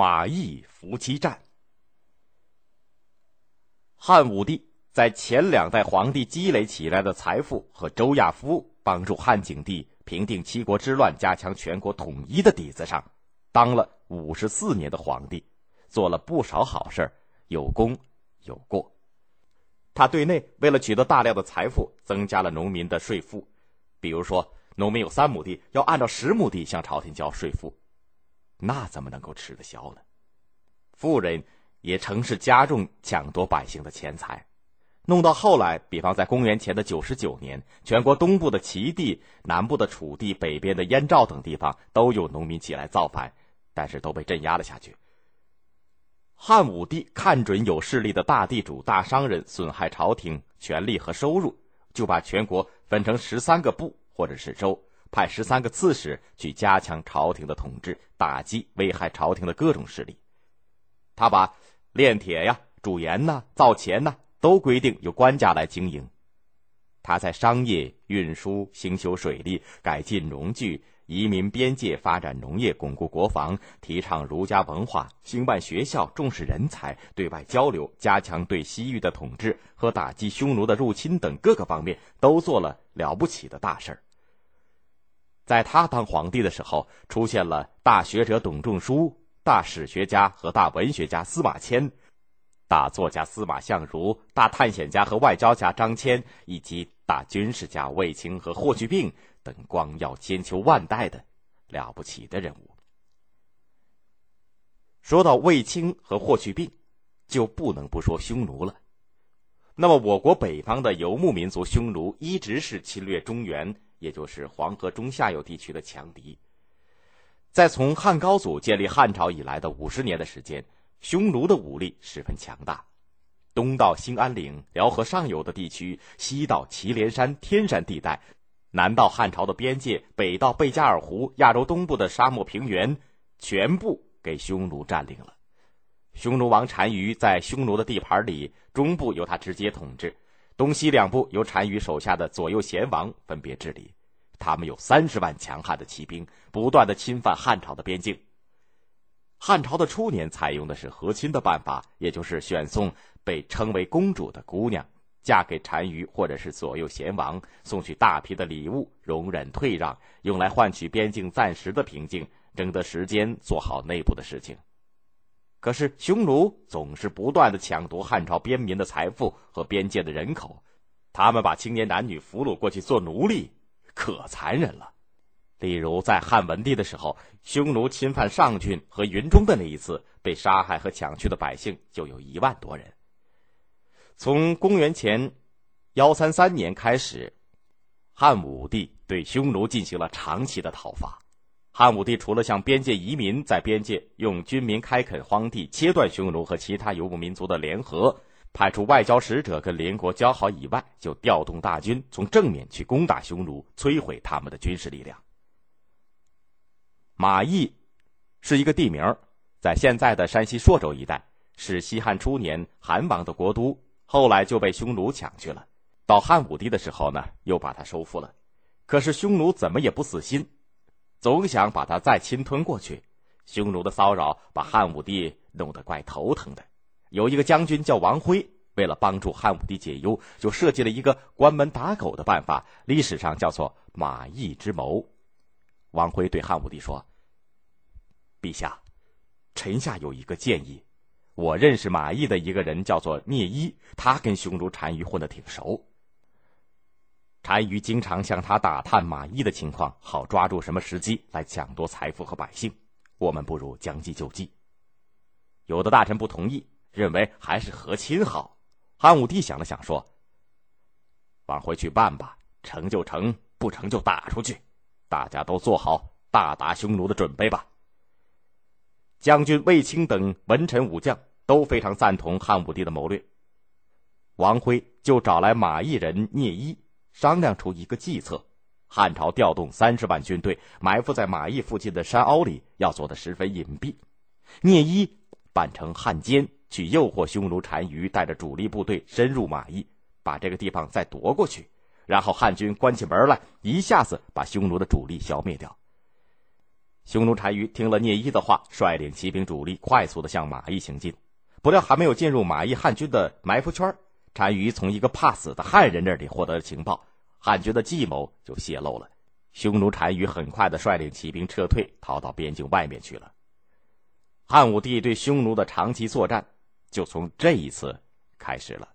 马邑伏击战。汉武帝在前两代皇帝积累起来的财富和周亚夫帮助汉景帝平定七国之乱、加强全国统一的底子上，当了五十四年的皇帝，做了不少好事有功有过。他对内为了取得大量的财富，增加了农民的税赋，比如说，农民有三亩地，要按照十亩地向朝廷交税赋，那怎么能够吃得消呢？富人也乘势加重抢夺百姓的钱财，弄到后来，比方在公元前的九十九年，全国东部的齐地、南部的楚地、北边的燕赵等地方都有农民起来造反，但是都被镇压了下去。汉武帝看准有势力的大地主、大商人损害朝廷权力和收入，就把全国分成十三个部或者是州，派十三个刺史去加强朝廷的统治，打击危害朝廷的各种势力。他把炼铁呀、煮盐呐、造钱呐，都规定由官家来经营。他在商业、运输、兴修水利、改进农具。移民边界，发展农业，巩固国防，提倡儒家文化，兴办学校，重视人才，对外交流，加强对西域的统治和打击匈奴的入侵等各个方面，都做了了不起的大事儿。在他当皇帝的时候，出现了大学者董仲舒、大史学家和大文学家司马迁、大作家司马相如、大探险家和外交家张骞，以及大军事家卫青和霍去病。等光耀千秋万代的了不起的人物。说到卫青和霍去病，就不能不说匈奴了。那么，我国北方的游牧民族匈奴一直是侵略中原，也就是黄河中下游地区的强敌。在从汉高祖建立汉朝以来的五十年的时间，匈奴的武力十分强大，东到兴安岭、辽河上游的地区，西到祁连山、天山地带。南到汉朝的边界，北到贝加尔湖、亚洲东部的沙漠平原，全部给匈奴占领了。匈奴王单于在匈奴的地盘里，中部由他直接统治，东西两部由单于手下的左右贤王分别治理。他们有三十万强悍的骑兵，不断的侵犯汉朝的边境。汉朝的初年采用的是和亲的办法，也就是选送被称为公主的姑娘。嫁给单于或者是左右贤王，送去大批的礼物，容忍退让，用来换取边境暂时的平静，争得时间做好内部的事情。可是匈奴总是不断的抢夺汉朝边民的财富和边界的人口，他们把青年男女俘虏过去做奴隶，可残忍了。例如在汉文帝的时候，匈奴侵犯上郡和云中的那一次，被杀害和抢去的百姓就有一万多人。从公元前幺三三年开始，汉武帝对匈奴进行了长期的讨伐。汉武帝除了向边界移民，在边界用军民开垦荒地，切断匈奴和其他游牧民族的联合，派出外交使者跟邻国交好以外，就调动大军从正面去攻打匈奴，摧毁他们的军事力量。马邑是一个地名，在现在的山西朔州一带，是西汉初年韩王的国都。后来就被匈奴抢去了，到汉武帝的时候呢，又把他收复了。可是匈奴怎么也不死心，总想把他再侵吞过去。匈奴的骚扰把汉武帝弄得怪头疼的。有一个将军叫王辉，为了帮助汉武帝解忧，就设计了一个关门打狗的办法，历史上叫做马邑之谋。王辉对汉武帝说：“陛下，臣下有一个建议。”我认识马邑的一个人，叫做聂一，他跟匈奴单于混得挺熟。单于经常向他打探马邑的情况，好抓住什么时机来抢夺财富和百姓。我们不如将计就计。有的大臣不同意，认为还是和亲好。汉武帝想了想，说：“往回去办吧，成就成，不成就打出去。大家都做好大打匈奴的准备吧。”将军卫青等文臣武将。都非常赞同汉武帝的谋略。王辉就找来马邑人聂一，商量出一个计策：汉朝调动三十万军队，埋伏在马邑附近的山凹里，要做的十分隐蔽。聂一扮成汉奸，去诱惑匈奴单于带着主力部队深入马邑，把这个地方再夺过去，然后汉军关起门来，一下子把匈奴的主力消灭掉。匈奴单于听了聂一的话，率领骑兵主力快速的向马邑行进。不料还没有进入马邑汉军的埋伏圈，单于从一个怕死的汉人那里获得了情报，汉军的计谋就泄露了。匈奴单于很快的率领骑兵撤退，逃到边境外面去了。汉武帝对匈奴的长期作战，就从这一次开始了。